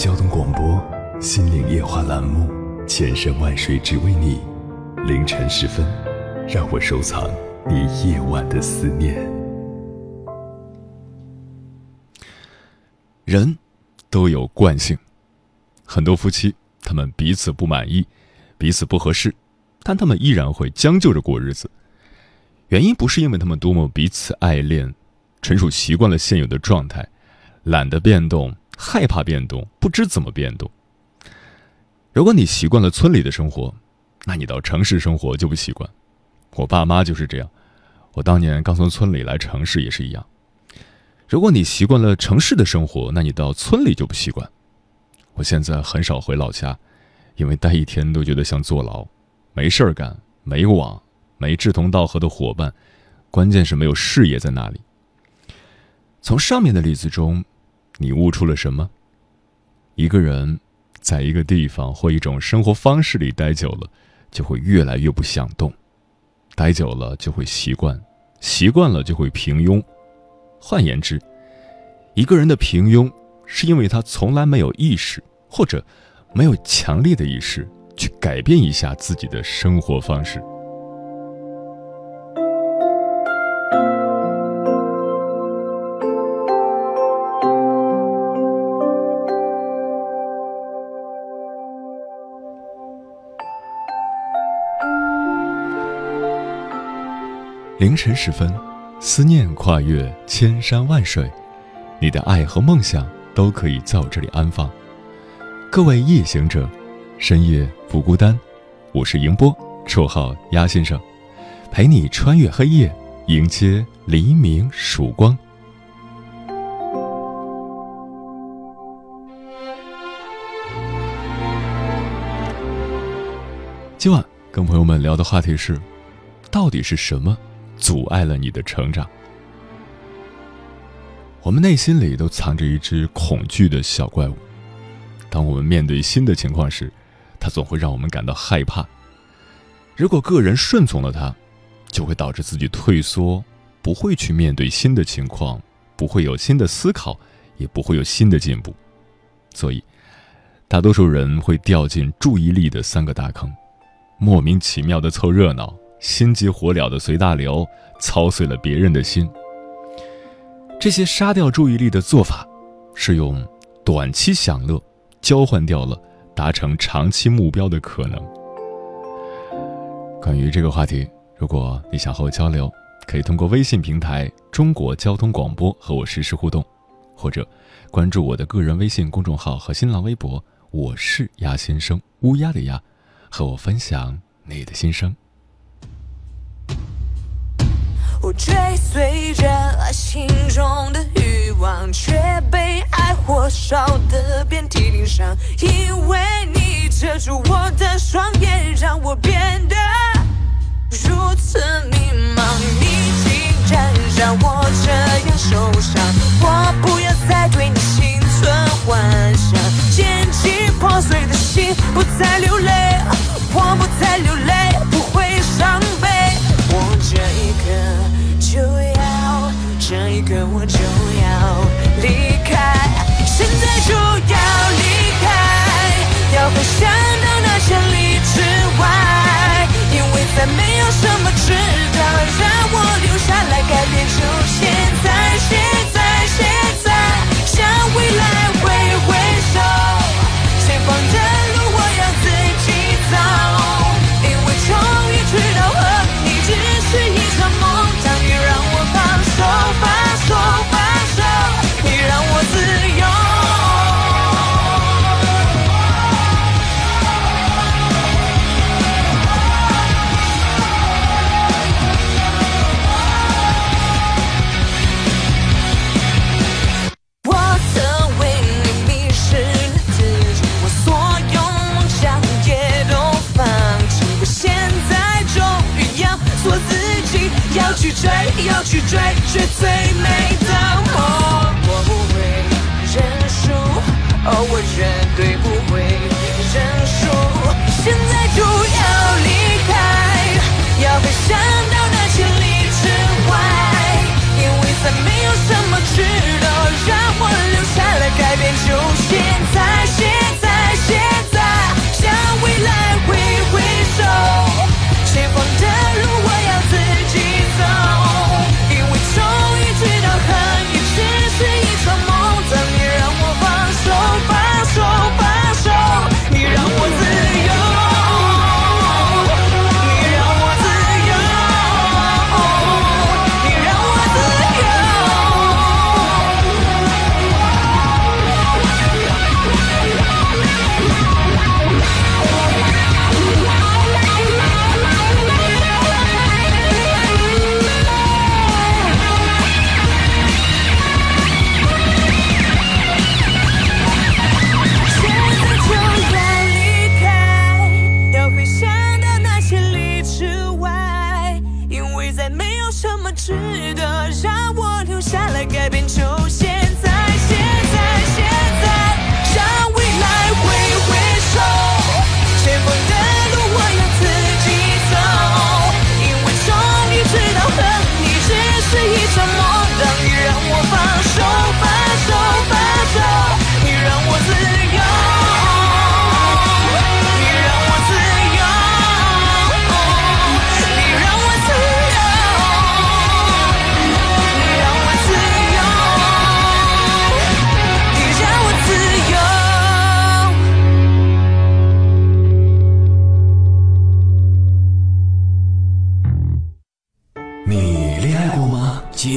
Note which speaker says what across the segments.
Speaker 1: 交通广播《心灵夜话》栏目，千山万水只为你，凌晨时分，让我收藏你夜晚的思念。
Speaker 2: 人都有惯性，很多夫妻他们彼此不满意，彼此不合适，但他们依然会将就着过日子。原因不是因为他们多么彼此爱恋，纯属习惯了现有的状态。懒得变动，害怕变动，不知怎么变动。如果你习惯了村里的生活，那你到城市生活就不习惯。我爸妈就是这样，我当年刚从村里来城市也是一样。如果你习惯了城市的生活，那你到村里就不习惯。我现在很少回老家，因为待一天都觉得像坐牢，没事儿干，没网，没志同道合的伙伴，关键是没有事业在那里。从上面的例子中。你悟出了什么？一个人在一个地方或一种生活方式里待久了，就会越来越不想动；待久了就会习惯，习惯了就会平庸。换言之，一个人的平庸是因为他从来没有意识，或者没有强烈的意识去改变一下自己的生活方式。凌晨时分，思念跨越千山万水，你的爱和梦想都可以在我这里安放。各位夜行者，深夜不孤单。我是迎波，绰号鸭先生，陪你穿越黑夜，迎接黎明曙光。今晚跟朋友们聊的话题是：到底是什么？阻碍了你的成长。我们内心里都藏着一只恐惧的小怪物，当我们面对新的情况时，它总会让我们感到害怕。如果个人顺从了它，就会导致自己退缩，不会去面对新的情况，不会有新的思考，也不会有新的进步。所以，大多数人会掉进注意力的三个大坑，莫名其妙的凑热闹。心急火燎的随大流，操碎了别人的心。这些杀掉注意力的做法，是用短期享乐交换掉了达成长期目标的可能。关于这个话题，如果你想和我交流，可以通过微信平台“中国交通广播”和我实时互动，或者关注我的个人微信公众号和新浪微博“我是鸭先生”（乌鸦的鸭），和我分享你的心声。
Speaker 3: 追随着心中的欲望，却被爱火烧得遍体鳞伤。因为你遮住我的双眼，让我变得如此迷茫。你竟然让我这样受伤，我不要再对你心存幻想。捡起破碎的心，不再流泪，我不再流泪，不会伤可，我就要离开，现在就要离开，要飞翔到那千里之外，因为再没有什么值得去追，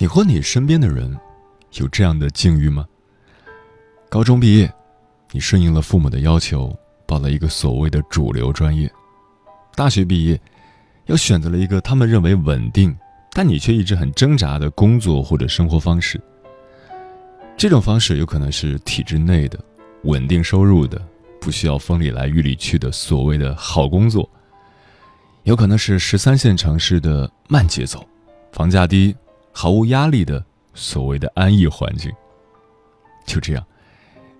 Speaker 2: 你和你身边的人有这样的境遇吗？高中毕业，你顺应了父母的要求，报了一个所谓的主流专业；大学毕业，又选择了一个他们认为稳定，但你却一直很挣扎的工作或者生活方式。这种方式有可能是体制内的、稳定收入的、不需要风里来雨里去的所谓的好工作，有可能是十三线城市的慢节奏、房价低。毫无压力的所谓的安逸环境。就这样，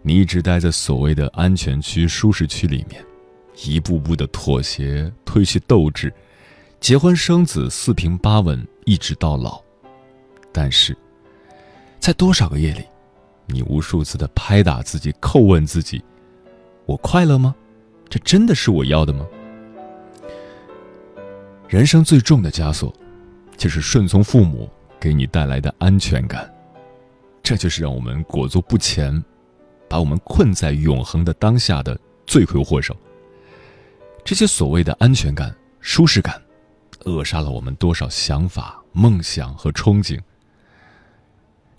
Speaker 2: 你一直待在所谓的安全区、舒适区里面，一步步的妥协、褪去斗志，结婚生子，四平八稳，一直到老。但是，在多少个夜里，你无数次的拍打自己、叩问自己：我快乐吗？这真的是我要的吗？人生最重的枷锁，就是顺从父母。给你带来的安全感，这就是让我们裹足不前，把我们困在永恒的当下的罪魁祸首。这些所谓的安全感、舒适感，扼杀了我们多少想法、梦想和憧憬。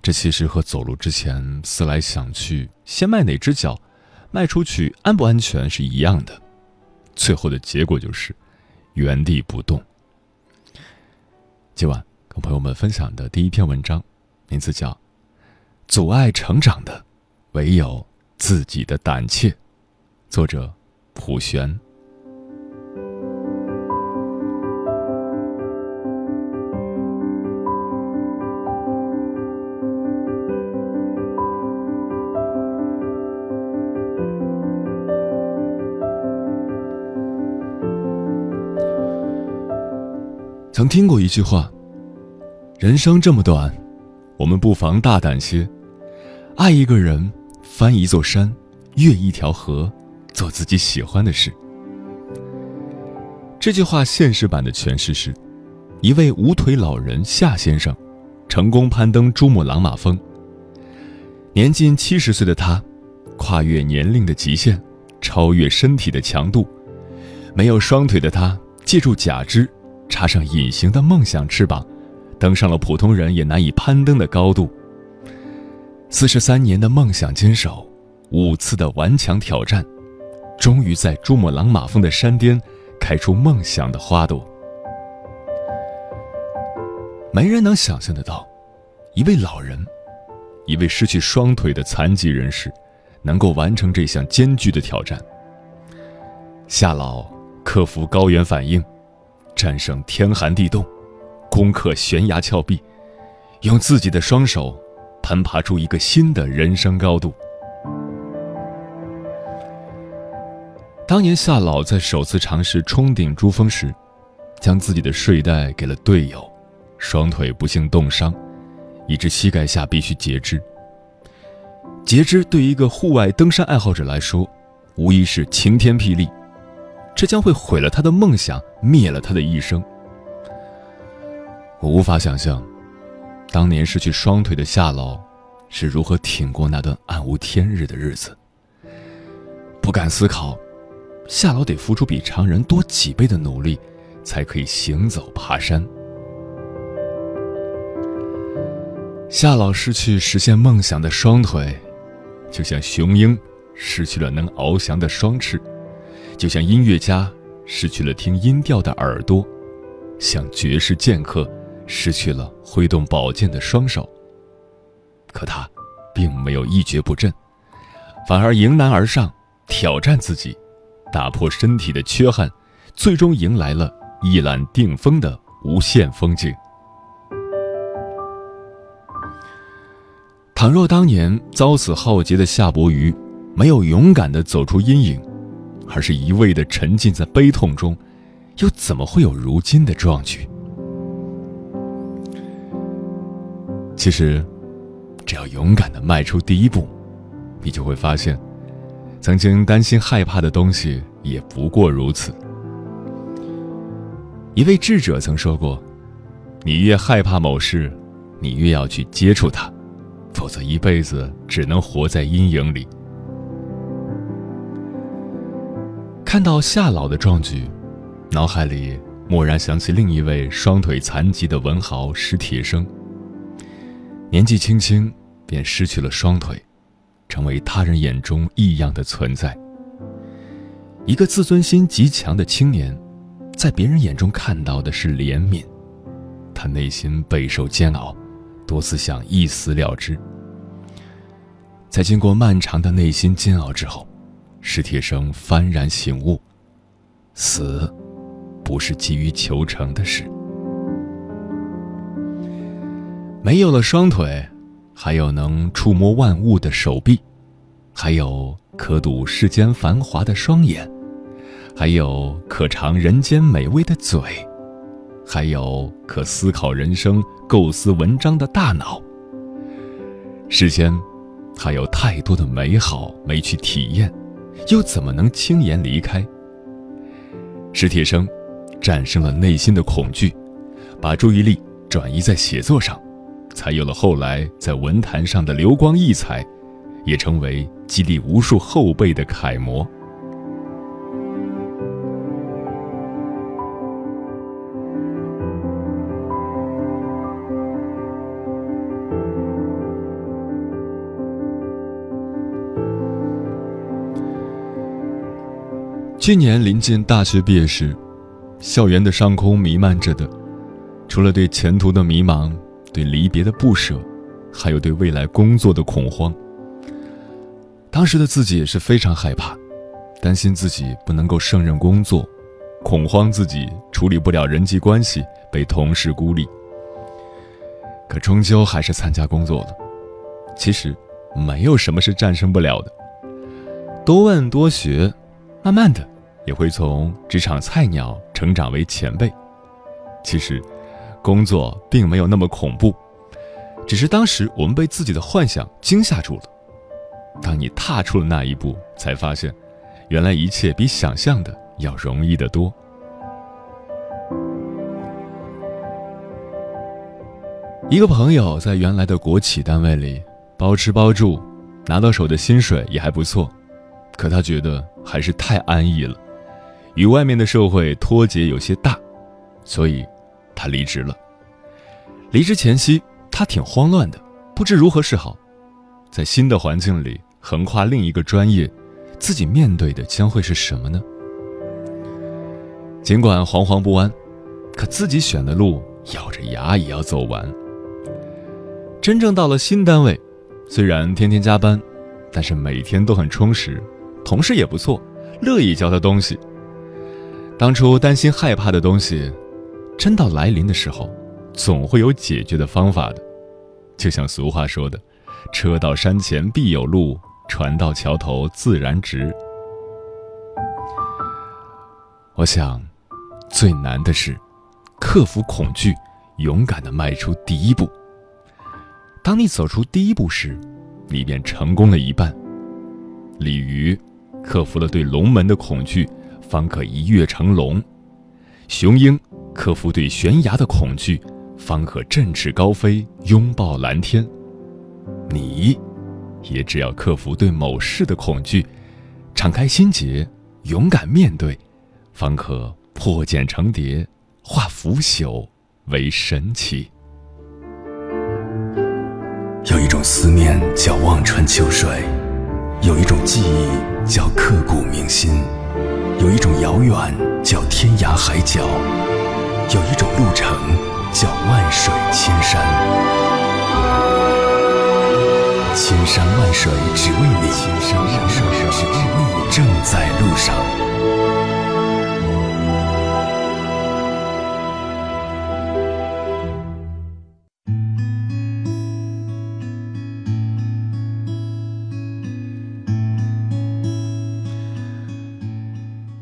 Speaker 2: 这其实和走路之前思来想去，先迈哪只脚，迈出去安不安全是一样的。最后的结果就是原地不动。今晚。跟朋友们分享的第一篇文章，名字叫《阻碍成长的唯有自己的胆怯》，作者普玄。曾听过一句话：“人生这么短，我们不妨大胆些，爱一个人，翻一座山，越一条河，做自己喜欢的事。”这句话现实版的诠释是：一位无腿老人夏先生，成功攀登珠穆朗玛峰。年近七十岁的他，跨越年龄的极限，超越身体的强度。没有双腿的他，借助假肢。插上隐形的梦想翅膀，登上了普通人也难以攀登的高度。四十三年的梦想坚守，五次的顽强挑战，终于在珠穆朗玛峰的山巅开出梦想的花朵。没人能想象得到，一位老人，一位失去双腿的残疾人士，能够完成这项艰巨的挑战。夏老克服高原反应。战胜天寒地冻，攻克悬崖峭壁，用自己的双手攀爬出一个新的人生高度。当年夏老在首次尝试冲顶珠峰时，将自己的睡袋给了队友，双腿不幸冻伤，以致膝盖下必须截肢。截肢对于一个户外登山爱好者来说，无疑是晴天霹雳。这将会毁了他的梦想，灭了他的一生。我无法想象，当年失去双腿的夏老是如何挺过那段暗无天日的日子。不敢思考，夏老得付出比常人多几倍的努力，才可以行走爬山。夏老失去实现梦想的双腿，就像雄鹰失去了能翱翔的双翅。就像音乐家失去了听音调的耳朵，像绝世剑客失去了挥动宝剑的双手。可他，并没有一蹶不振，反而迎难而上，挑战自己，打破身体的缺憾，最终迎来了一览定峰的无限风景。倘若当年遭此浩劫的夏伯渝，没有勇敢地走出阴影。而是一味的沉浸在悲痛中，又怎么会有如今的壮举？其实，只要勇敢的迈出第一步，你就会发现，曾经担心害怕的东西也不过如此。一位智者曾说过：“你越害怕某事，你越要去接触它，否则一辈子只能活在阴影里。”看到夏老的壮举，脑海里蓦然想起另一位双腿残疾的文豪史铁生。年纪轻轻便失去了双腿，成为他人眼中异样的存在。一个自尊心极强的青年，在别人眼中看到的是怜悯，他内心备受煎熬，多次想一死了之。在经过漫长的内心煎熬之后。史铁生幡然醒悟，死，不是急于求成的事。没有了双腿，还有能触摸万物的手臂，还有可睹世间繁华的双眼，还有可尝人间美味的嘴，还有可思考人生、构思文章的大脑。世间，还有太多的美好没去体验。又怎么能轻言离开？史铁生战胜了内心的恐惧，把注意力转移在写作上，才有了后来在文坛上的流光溢彩，也成为激励无数后辈的楷模。去年临近大学毕业时，校园的上空弥漫着的，除了对前途的迷茫、对离别的不舍，还有对未来工作的恐慌。当时的自己也是非常害怕，担心自己不能够胜任工作，恐慌自己处理不了人际关系，被同事孤立。可终究还是参加工作了。其实，没有什么是战胜不了的。多问多学，慢慢的。也会从职场菜鸟成长为前辈，其实，工作并没有那么恐怖，只是当时我们被自己的幻想惊吓住了。当你踏出了那一步，才发现，原来一切比想象的要容易得多。一个朋友在原来的国企单位里包吃包住，拿到手的薪水也还不错，可他觉得还是太安逸了，与外面的社会脱节有些大，所以，他离职了。离职前夕，他挺慌乱的，不知如何是好，在新的环境里。横跨另一个专业，自己面对的将会是什么呢？尽管惶惶不安，可自己选的路，咬着牙也要走完。真正到了新单位，虽然天天加班，但是每天都很充实，同事也不错，乐意教他东西。当初担心害怕的东西，真到来临的时候，总会有解决的方法的。就像俗话说的：“车到山前必有路。”船到桥头自然直。我想，最难的是克服恐惧，勇敢的迈出第一步。当你走出第一步时，你便成功了一半。鲤鱼克服了对龙门的恐惧，方可一跃成龙；雄鹰克服对悬崖的恐惧，方可振翅高飞，拥抱蓝天。你。也只要克服对某事的恐惧，敞开心结，勇敢面对，方可破茧成蝶，化腐朽为神奇。
Speaker 1: 有一种思念叫望穿秋水，有一种记忆叫刻骨铭心，有一种遥远叫天涯海角，有一种路程叫万水千山。千山万水只为你，千山万水只为你，正在路上。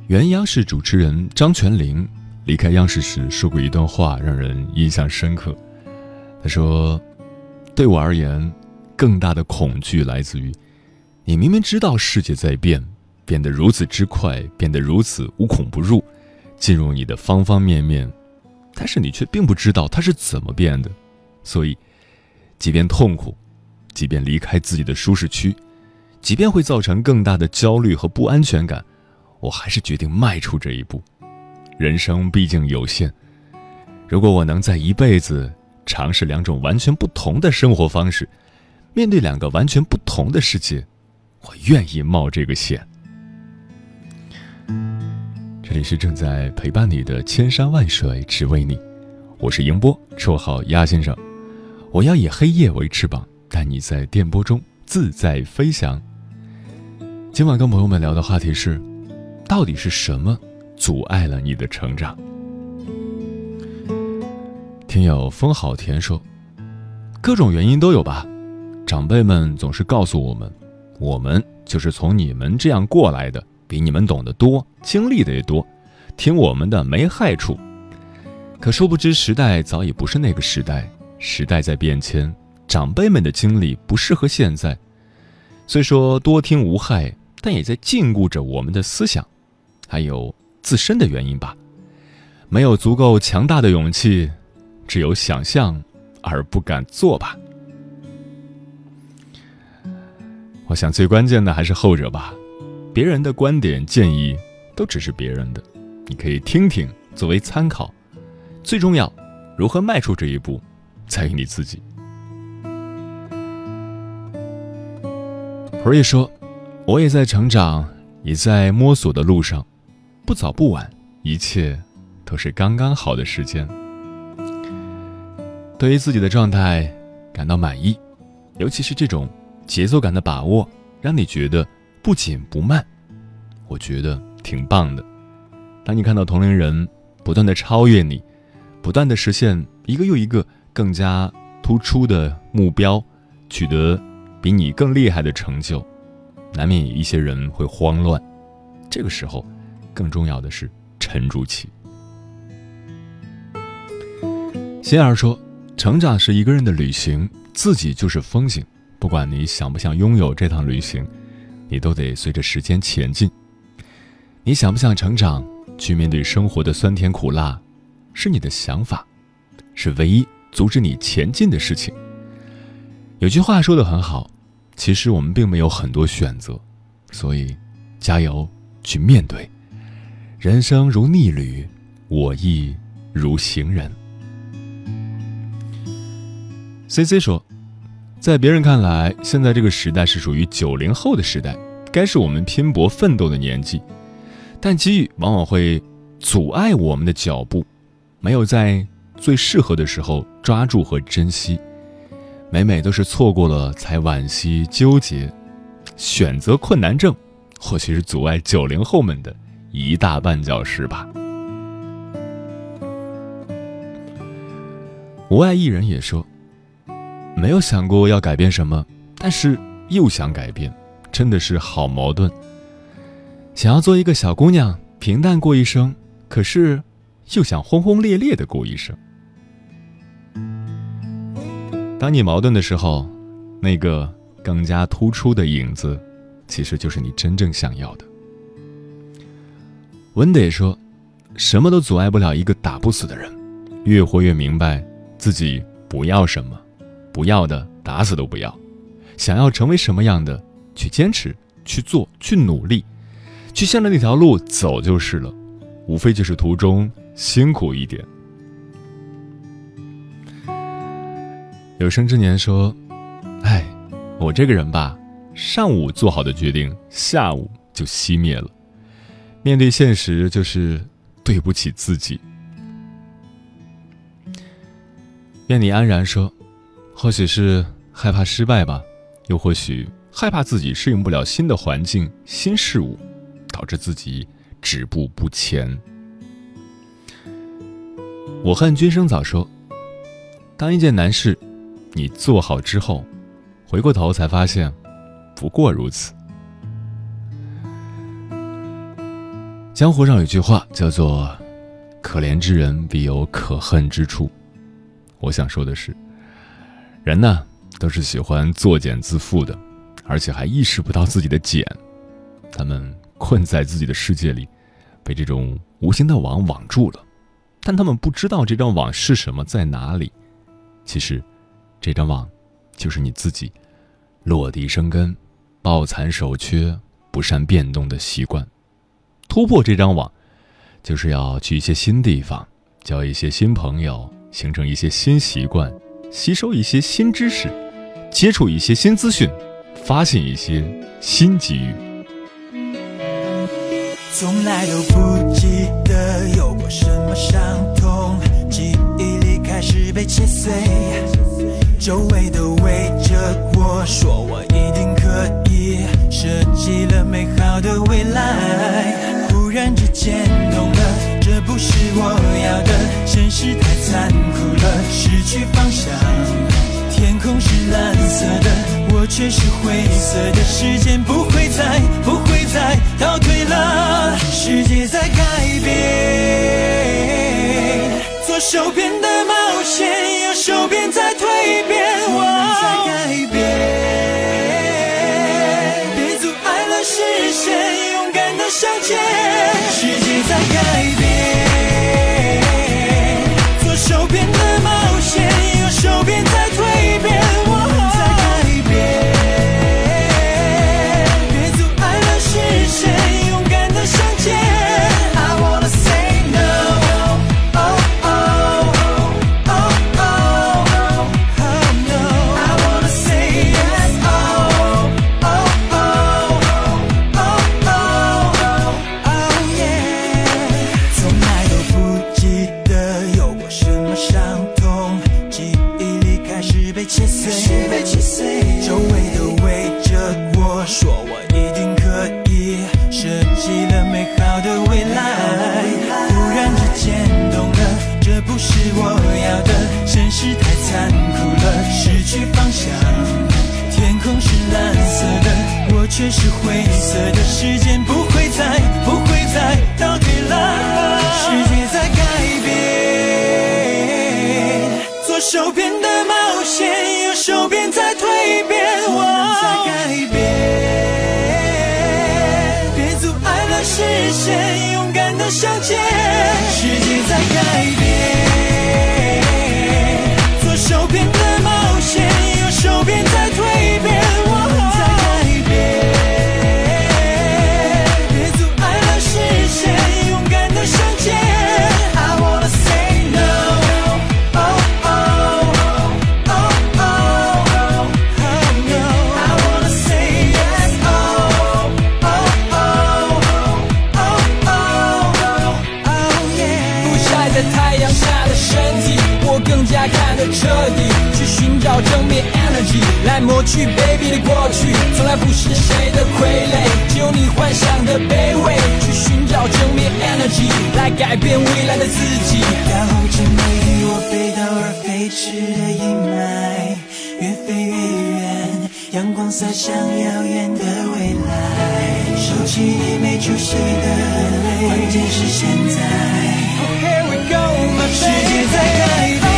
Speaker 2: 原央视主持人张泉灵离开央视时说过一段话，让人印象深刻。他说：“对我而言。”更大的恐惧来自于，你明明知道世界在变，变得如此之快，变得如此无孔不入，进入你的方方面面，但是你却并不知道它是怎么变的。所以，即便痛苦，即便离开自己的舒适区，即便会造成更大的焦虑和不安全感，我还是决定迈出这一步。人生毕竟有限，如果我能在一辈子尝试两种完全不同的生活方式。面对两个完全不同的世界，我愿意冒这个险。这里是正在陪伴你的千山万水，只为你。我是迎波，绰号鸭先生。我要以黑夜为翅膀，带你在电波中自在飞翔。今晚跟朋友们聊的话题是：到底是什么阻碍了你的成长？听友风好甜说，各种原因都有吧。长辈们总是告诉我们，我们就是从你们这样过来的，比你们懂得多，经历的也多，听我们的没害处。可殊不知，时代早已不是那个时代，时代在变迁，长辈们的经历不适合现在。虽说多听无害，但也在禁锢着我们的思想，还有自身的原因吧。没有足够强大的勇气，只有想象而不敢做吧。我想最关键的还是后者吧，别人的观点建议都只是别人的，你可以听听作为参考。最重要，如何迈出这一步，在于你自己。普瑞说：“我也在成长，也在摸索的路上，不早不晚，一切都是刚刚好的时间。对于自己的状态感到满意，尤其是这种。”节奏感的把握，让你觉得不紧不慢，我觉得挺棒的。当你看到同龄人不断的超越你，不断的实现一个又一个更加突出的目标，取得比你更厉害的成就，难免有一些人会慌乱。这个时候，更重要的是沉住气。心儿说：“成长是一个人的旅行，自己就是风景。不管你想不想拥有这趟旅行，你都得随着时间前进。你想不想成长，去面对生活的酸甜苦辣，是你的想法，是唯一阻止你前进的事情。”有句话说的很好，其实我们并没有很多选择，所以加油去面对。人生如逆旅，我亦如行人。C C 说，在别人看来，现在这个时代是属于九零后的时代，该是我们拼搏奋斗的年纪，但机遇往往会阻碍我们的脚步，没有在最适合的时候抓住和珍惜。每每都是错过了才惋惜纠结，选择困难症，或许是阻碍九零后们的一大绊脚石吧。无爱一人也说，没有想过要改变什么，但是又想改变，真的是好矛盾。想要做一个小姑娘，平淡过一生，可是又想轰轰烈烈的过一生。当你矛盾的时候，那个更加突出的影子，其实就是你真正想要的。文得说：“什么都阻碍不了一个打不死的人，越活越明白自己不要什么，不要的打死都不要。想要成为什么样的，去坚持，去做，去努力，去向着那条路走就是了。无非就是途中辛苦一点。”有生之年说：“哎，我这个人吧，上午做好的决定，下午就熄灭了。面对现实，就是对不起自己。”愿你安然说：“或许是害怕失败吧，又或许害怕自己适应不了新的环境、新事物，导致自己止步不前。”我恨君生早说：“当一件难事。”你做好之后，回过头才发现，不过如此。江湖上有句话叫做“可怜之人必有可恨之处”，我想说的是，人呢都是喜欢作茧自缚的，而且还意识不到自己的茧，他们困在自己的世界里，被这种无形的网网住了，但他们不知道这张网是什么，在哪里。其实。这张网，就是你自己落地生根、抱残守缺、不善变动的习惯。突破这张网，就是要去一些新地方，交一些新朋友，形成一些新习惯，吸收一些新知识，接触一些新资讯，发现一些新机遇。从来都不记得有过什么伤痛，记忆里开始被切碎。周围都围着我说，我一定可以设计了美好的未来。忽然之间懂了，这不是我要的，现实太残酷了，失去方向。天空是蓝色的，我却是灰色的，时间不会再，不会再倒退了，世界在改变，左手边的冒险，
Speaker 4: 远阳光洒向遥远的未来收起你没出息的眼泪关键是现在。
Speaker 5: Oh here we go
Speaker 4: 世
Speaker 5: 界在改变。